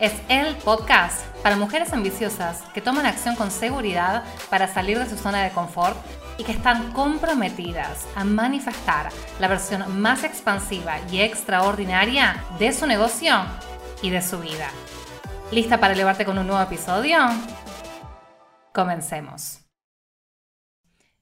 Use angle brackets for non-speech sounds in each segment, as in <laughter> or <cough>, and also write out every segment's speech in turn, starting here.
es el podcast para mujeres ambiciosas que toman acción con seguridad para salir de su zona de confort y que están comprometidas a manifestar la versión más expansiva y extraordinaria de su negocio y de su vida. ¿Lista para elevarte con un nuevo episodio? Comencemos.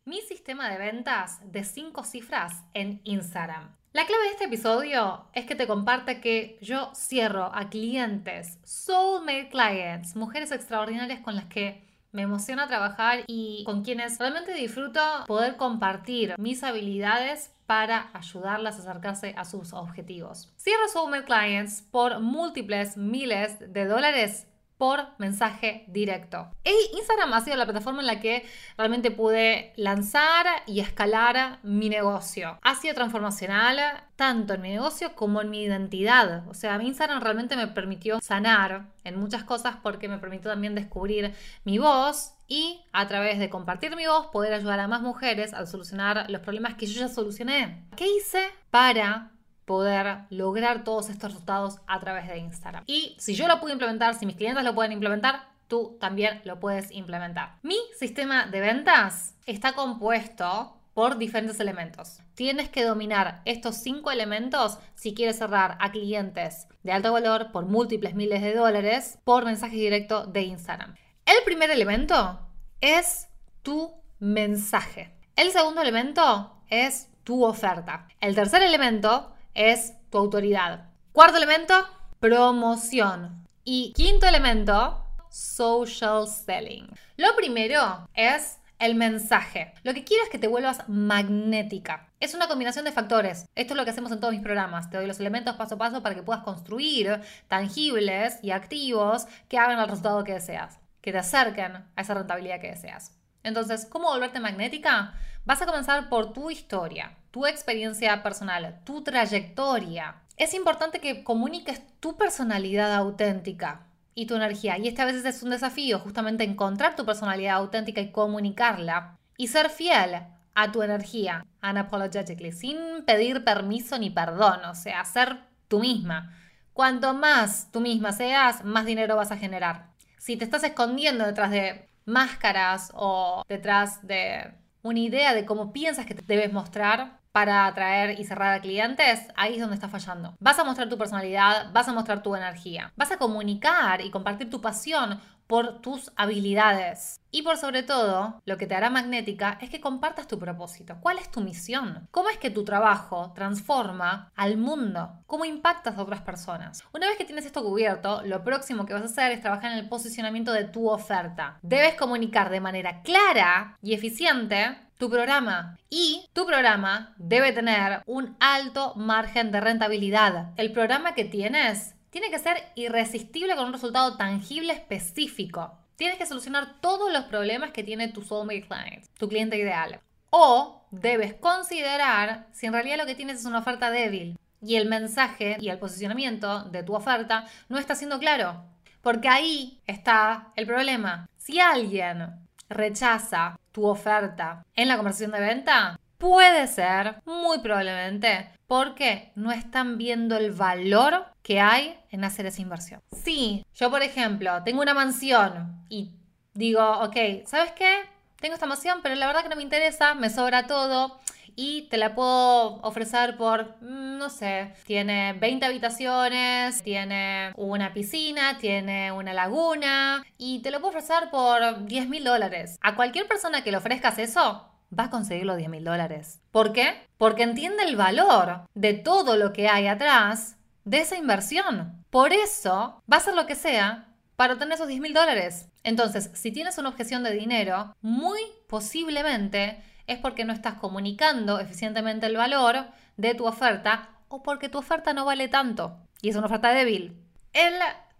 Mi sistema de ventas de 5 cifras en Instagram. La clave de este episodio es que te comparte que yo cierro a clientes, soulmate clients, mujeres extraordinarias con las que me emociona trabajar y con quienes realmente disfruto poder compartir mis habilidades para ayudarlas a acercarse a sus objetivos. Cierro soulmate clients por múltiples miles de dólares por mensaje directo. Y Instagram ha sido la plataforma en la que realmente pude lanzar y escalar mi negocio. Ha sido transformacional tanto en mi negocio como en mi identidad. O sea, Instagram realmente me permitió sanar en muchas cosas porque me permitió también descubrir mi voz y a través de compartir mi voz poder ayudar a más mujeres a solucionar los problemas que yo ya solucioné. ¿Qué hice para poder lograr todos estos resultados a través de Instagram. Y si yo lo puedo implementar, si mis clientes lo pueden implementar, tú también lo puedes implementar. Mi sistema de ventas está compuesto por diferentes elementos. Tienes que dominar estos cinco elementos si quieres cerrar a clientes de alto valor por múltiples miles de dólares por mensaje directo de Instagram. El primer elemento es tu mensaje. El segundo elemento es tu oferta. El tercer elemento es tu autoridad. Cuarto elemento, promoción. Y quinto elemento, social selling. Lo primero es el mensaje. Lo que quiero es que te vuelvas magnética. Es una combinación de factores. Esto es lo que hacemos en todos mis programas. Te doy los elementos paso a paso para que puedas construir tangibles y activos que hagan el resultado que deseas, que te acerquen a esa rentabilidad que deseas. Entonces, ¿cómo volverte magnética? Vas a comenzar por tu historia, tu experiencia personal, tu trayectoria. Es importante que comuniques tu personalidad auténtica y tu energía. Y este a veces es un desafío, justamente encontrar tu personalidad auténtica y comunicarla. Y ser fiel a tu energía, unapologetically, sin pedir permiso ni perdón, o sea, ser tú misma. Cuanto más tú misma seas, más dinero vas a generar. Si te estás escondiendo detrás de máscaras o detrás de una idea de cómo piensas que te debes mostrar para atraer y cerrar a clientes, ahí es donde está fallando. Vas a mostrar tu personalidad, vas a mostrar tu energía, vas a comunicar y compartir tu pasión por tus habilidades. Y por sobre todo, lo que te hará magnética es que compartas tu propósito. ¿Cuál es tu misión? ¿Cómo es que tu trabajo transforma al mundo? ¿Cómo impactas a otras personas? Una vez que tienes esto cubierto, lo próximo que vas a hacer es trabajar en el posicionamiento de tu oferta. Debes comunicar de manera clara y eficiente tu programa. Y tu programa debe tener un alto margen de rentabilidad. El programa que tienes tiene que ser irresistible con un resultado tangible específico. Tienes que solucionar todos los problemas que tiene tu soulmate client, tu cliente ideal. O debes considerar si en realidad lo que tienes es una oferta débil y el mensaje y el posicionamiento de tu oferta no está siendo claro. Porque ahí está el problema. Si alguien rechaza tu oferta en la conversación de venta, puede ser, muy probablemente, porque no están viendo el valor que hay en hacer esa inversión. Si yo, por ejemplo, tengo una mansión y digo, ok, ¿sabes qué? Tengo esta mansión, pero la verdad que no me interesa, me sobra todo y te la puedo ofrecer por, mm, no sé, tiene 20 habitaciones, tiene una piscina, tiene una laguna y te lo puedo ofrecer por 10 mil dólares. A cualquier persona que le ofrezcas eso, va a conseguir los 10 mil dólares. ¿Por qué? Porque entiende el valor de todo lo que hay atrás de esa inversión. Por eso va a hacer lo que sea para obtener esos 10 mil dólares. Entonces, si tienes una objeción de dinero, muy posiblemente es porque no estás comunicando eficientemente el valor de tu oferta o porque tu oferta no vale tanto y es una oferta débil. El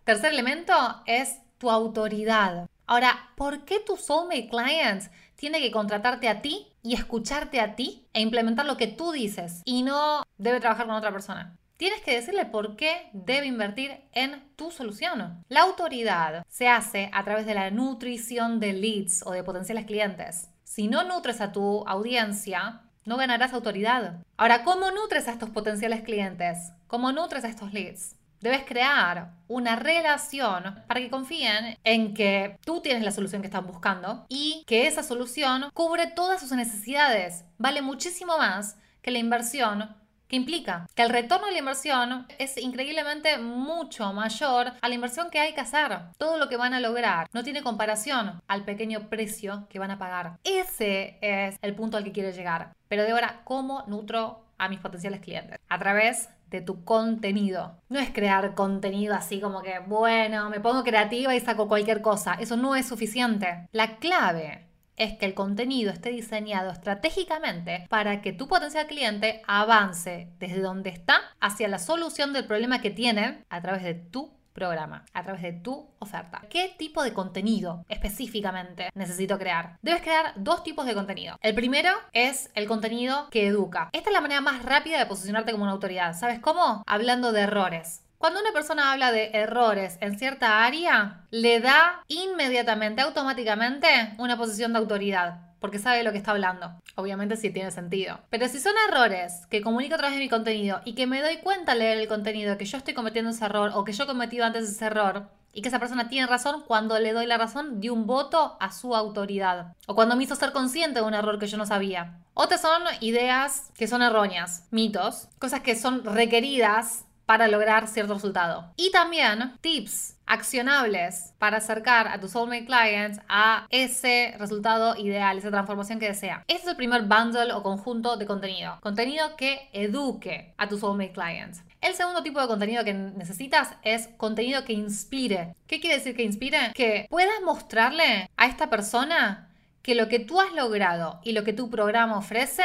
tercer elemento es tu autoridad. Ahora, ¿por qué tu soulmate clients tiene que contratarte a ti y escucharte a ti e implementar lo que tú dices y no debe trabajar con otra persona? Tienes que decirle por qué debe invertir en tu solución. La autoridad se hace a través de la nutrición de leads o de potenciales clientes. Si no nutres a tu audiencia, no ganarás autoridad. Ahora, ¿cómo nutres a estos potenciales clientes? ¿Cómo nutres a estos leads? Debes crear una relación para que confíen en que tú tienes la solución que están buscando y que esa solución cubre todas sus necesidades. Vale muchísimo más que la inversión que implica que el retorno de la inversión es increíblemente mucho mayor a la inversión que hay que hacer. Todo lo que van a lograr no tiene comparación al pequeño precio que van a pagar. Ese es el punto al que quiero llegar. Pero de ahora, ¿cómo nutro a mis potenciales clientes? A través de tu contenido. No es crear contenido así como que, bueno, me pongo creativa y saco cualquier cosa. Eso no es suficiente. La clave es que el contenido esté diseñado estratégicamente para que tu potencial cliente avance desde donde está hacia la solución del problema que tiene a través de tu programa, a través de tu oferta. ¿Qué tipo de contenido específicamente necesito crear? Debes crear dos tipos de contenido. El primero es el contenido que educa. Esta es la manera más rápida de posicionarte como una autoridad. ¿Sabes cómo? Hablando de errores. Cuando una persona habla de errores en cierta área, le da inmediatamente, automáticamente, una posición de autoridad porque sabe lo que está hablando. Obviamente sí tiene sentido. Pero si son errores que comunico a través de mi contenido y que me doy cuenta al leer el contenido que yo estoy cometiendo ese error o que yo he cometido antes ese error y que esa persona tiene razón cuando le doy la razón de un voto a su autoridad o cuando me hizo ser consciente de un error que yo no sabía. Otras son ideas que son erróneas, mitos, cosas que son requeridas para lograr cierto resultado. Y también tips accionables para acercar a tus soulmate clients a ese resultado ideal, esa transformación que desea. Este es el primer bundle o conjunto de contenido. Contenido que eduque a tus soulmate clients. El segundo tipo de contenido que necesitas es contenido que inspire. ¿Qué quiere decir que inspire? Que puedas mostrarle a esta persona que lo que tú has logrado y lo que tu programa ofrece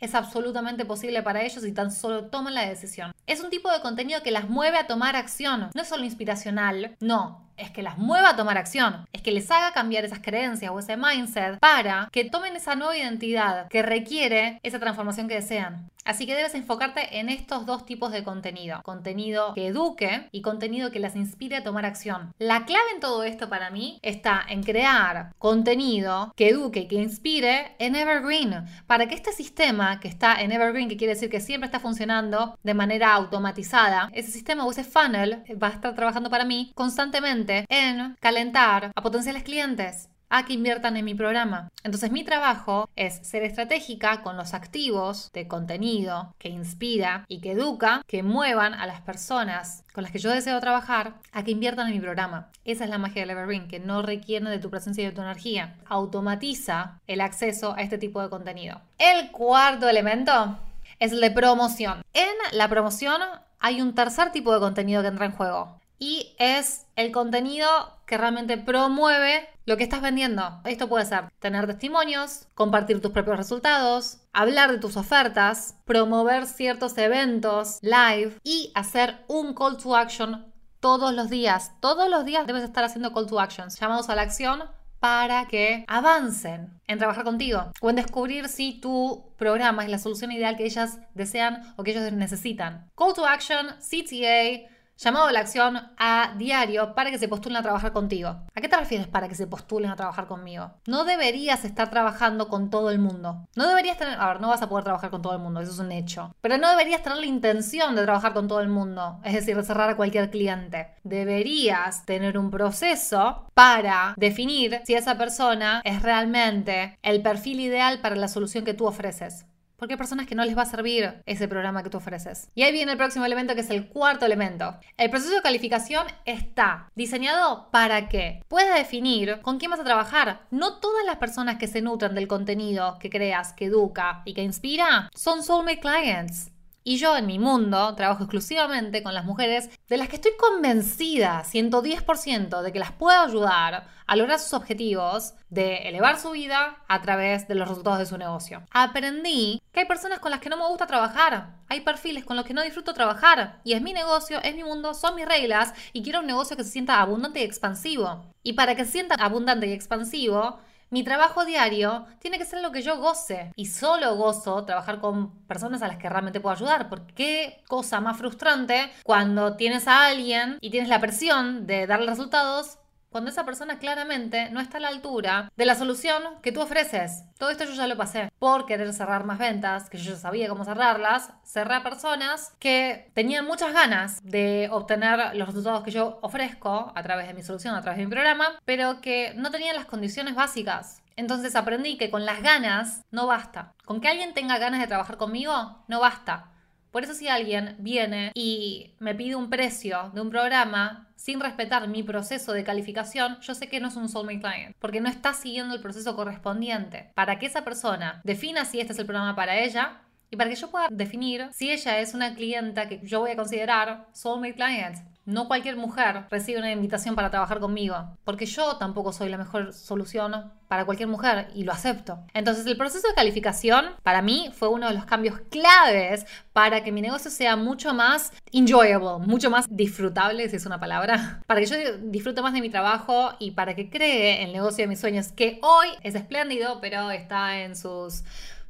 es absolutamente posible para ellos y tan solo toman la decisión. Es un tipo de contenido que las mueve a tomar acción, no es solo inspiracional, no, es que las mueva a tomar acción, es que les haga cambiar esas creencias o ese mindset para que tomen esa nueva identidad que requiere esa transformación que desean. Así que debes enfocarte en estos dos tipos de contenido. Contenido que eduque y contenido que las inspire a tomar acción. La clave en todo esto para mí está en crear contenido que eduque que inspire en Evergreen. Para que este sistema que está en Evergreen, que quiere decir que siempre está funcionando de manera automatizada, ese sistema o ese funnel va a estar trabajando para mí constantemente en calentar a potenciales clientes a que inviertan en mi programa. Entonces mi trabajo es ser estratégica con los activos de contenido que inspira y que educa, que muevan a las personas con las que yo deseo trabajar a que inviertan en mi programa. Esa es la magia del Evergreen, que no requiere de tu presencia y de tu energía. Automatiza el acceso a este tipo de contenido. El cuarto elemento es el de promoción. En la promoción hay un tercer tipo de contenido que entra en juego y es el contenido que realmente promueve lo que estás vendiendo. Esto puede ser tener testimonios, compartir tus propios resultados, hablar de tus ofertas, promover ciertos eventos live y hacer un call to action todos los días. Todos los días debes estar haciendo call to actions, llamados a la acción para que avancen en trabajar contigo o en descubrir si tu programa es la solución ideal que ellas desean o que ellos necesitan. Call to action, CTA, llamado a la acción a diario para que se postulen a trabajar contigo. ¿A qué te refieres para que se postulen a trabajar conmigo? No deberías estar trabajando con todo el mundo. No deberías tener, a ver, no vas a poder trabajar con todo el mundo, eso es un hecho. Pero no deberías tener la intención de trabajar con todo el mundo, es decir, de cerrar a cualquier cliente. Deberías tener un proceso para definir si esa persona es realmente el perfil ideal para la solución que tú ofreces. Porque hay personas que no les va a servir ese programa que tú ofreces. Y ahí viene el próximo elemento que es el cuarto elemento. El proceso de calificación está diseñado para que puedas definir con quién vas a trabajar. No todas las personas que se nutran del contenido que creas, que educa y que inspira son soulmate clients. Y yo en mi mundo trabajo exclusivamente con las mujeres de las que estoy convencida 110% de que las puedo ayudar a lograr sus objetivos de elevar su vida a través de los resultados de su negocio. Aprendí que hay personas con las que no me gusta trabajar, hay perfiles con los que no disfruto trabajar y es mi negocio, es mi mundo, son mis reglas y quiero un negocio que se sienta abundante y expansivo. Y para que se sienta abundante y expansivo, mi trabajo diario tiene que ser lo que yo goce y solo gozo trabajar con personas a las que realmente puedo ayudar, porque qué cosa más frustrante cuando tienes a alguien y tienes la presión de darle resultados cuando esa persona claramente no está a la altura de la solución que tú ofreces. Todo esto yo ya lo pasé por querer cerrar más ventas, que yo ya sabía cómo cerrarlas, cerré a personas que tenían muchas ganas de obtener los resultados que yo ofrezco a través de mi solución, a través de mi programa, pero que no tenían las condiciones básicas. Entonces aprendí que con las ganas no basta. Con que alguien tenga ganas de trabajar conmigo, no basta. Por eso si alguien viene y me pide un precio de un programa sin respetar mi proceso de calificación, yo sé que no es un soulmate client, porque no está siguiendo el proceso correspondiente. Para que esa persona defina si este es el programa para ella, y para que yo pueda definir si ella es una clienta que yo voy a considerar soulmate client. No cualquier mujer recibe una invitación para trabajar conmigo, porque yo tampoco soy la mejor solución para cualquier mujer y lo acepto. Entonces el proceso de calificación para mí fue uno de los cambios claves para que mi negocio sea mucho más enjoyable, mucho más disfrutable, si es una palabra, <laughs> para que yo disfrute más de mi trabajo y para que cree el negocio de mis sueños, que hoy es espléndido, pero está en sus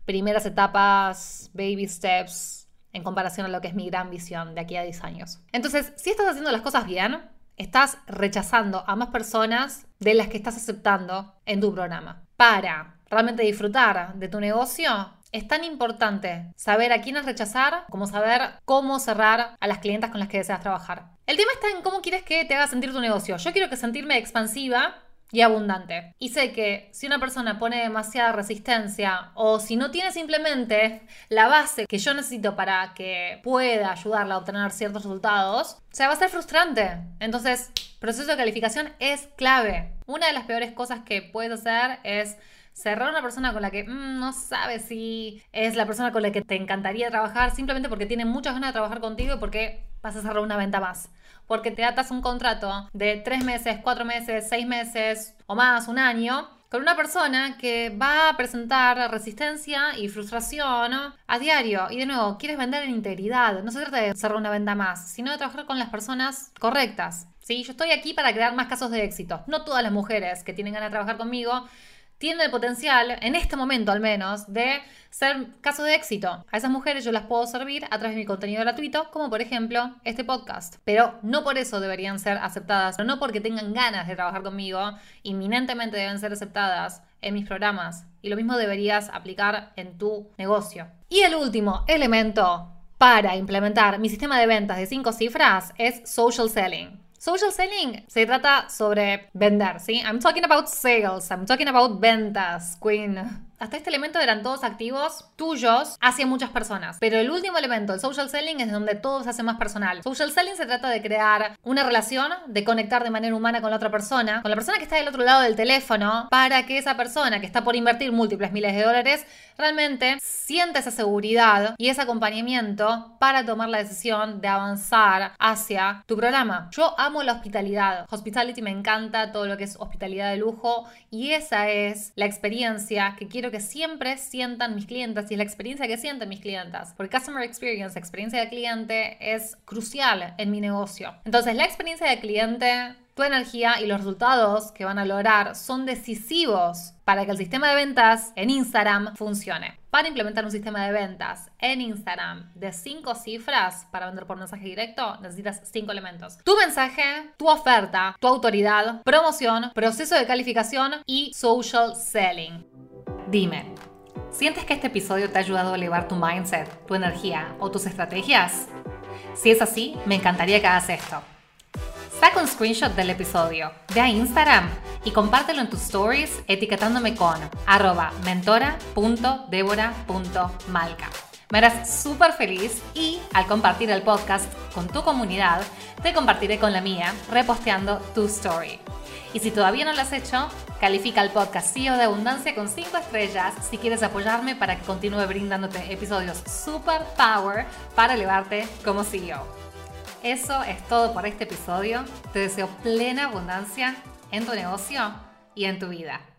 primeras etapas, baby steps, en comparación a lo que es mi gran visión de aquí a 10 años. Entonces, si estás haciendo las cosas bien, estás rechazando a más personas de las que estás aceptando en tu programa. Para realmente disfrutar de tu negocio, es tan importante saber a quiénes rechazar como saber cómo cerrar a las clientas con las que deseas trabajar. El tema está en cómo quieres que te haga sentir tu negocio. Yo quiero que sentirme expansiva y abundante. Y sé que si una persona pone demasiada resistencia o si no tiene simplemente la base que yo necesito para que pueda ayudarla a obtener ciertos resultados, o sea, va a ser frustrante. Entonces, proceso de calificación es clave. Una de las peores cosas que puedes hacer es cerrar a una persona con la que mm, no sabes si es la persona con la que te encantaría trabajar simplemente porque tiene muchas ganas de trabajar contigo y porque vas a cerrar una venta más porque te atas un contrato de tres meses, cuatro meses, seis meses o más, un año, con una persona que va a presentar resistencia y frustración a diario. Y de nuevo, quieres vender en integridad. No se trata de cerrar una venta más, sino de trabajar con las personas correctas. ¿sí? Yo estoy aquí para crear más casos de éxito. No todas las mujeres que tienen ganas de trabajar conmigo tienen el potencial, en este momento al menos, de ser casos de éxito. A esas mujeres yo las puedo servir a través de mi contenido gratuito, como por ejemplo este podcast. Pero no por eso deberían ser aceptadas, no porque tengan ganas de trabajar conmigo, inminentemente deben ser aceptadas en mis programas. Y lo mismo deberías aplicar en tu negocio. Y el último elemento para implementar mi sistema de ventas de cinco cifras es social selling. Social selling se trata sobre vender, ¿sí? I'm talking about sales, I'm talking about ventas, queen. Hasta este elemento eran todos activos tuyos hacia muchas personas. Pero el último elemento, el social selling, es donde todo se hace más personal. Social selling se trata de crear una relación, de conectar de manera humana con la otra persona, con la persona que está del otro lado del teléfono, para que esa persona que está por invertir múltiples miles de dólares realmente sienta esa seguridad y ese acompañamiento para tomar la decisión de avanzar hacia tu programa. Yo amo la hospitalidad. Hospitality me encanta todo lo que es hospitalidad de lujo y esa es la experiencia que quiero que siempre sientan mis clientes y la experiencia que sienten mis clientas. Porque Customer Experience, experiencia de cliente, es crucial en mi negocio. Entonces, la experiencia de cliente tu energía y los resultados que van a lograr son decisivos para que el sistema de ventas en Instagram funcione. Para implementar un sistema de ventas en Instagram de cinco cifras para vender por mensaje directo, necesitas cinco elementos. Tu mensaje, tu oferta, tu autoridad, promoción, proceso de calificación y social selling. Dime, ¿sientes que este episodio te ha ayudado a elevar tu mindset, tu energía o tus estrategias? Si es así, me encantaría que hagas esto. Saca un screenshot del episodio, ve a Instagram y compártelo en tus stories etiquetándome con arroba mentora.debora.malca. Me harás súper feliz y al compartir el podcast con tu comunidad, te compartiré con la mía reposteando tu story. Y si todavía no lo has hecho, Califica el podcast CEO de Abundancia con 5 estrellas si quieres apoyarme para que continúe brindándote episodios super power para elevarte como CEO. Eso es todo por este episodio. Te deseo plena abundancia en tu negocio y en tu vida.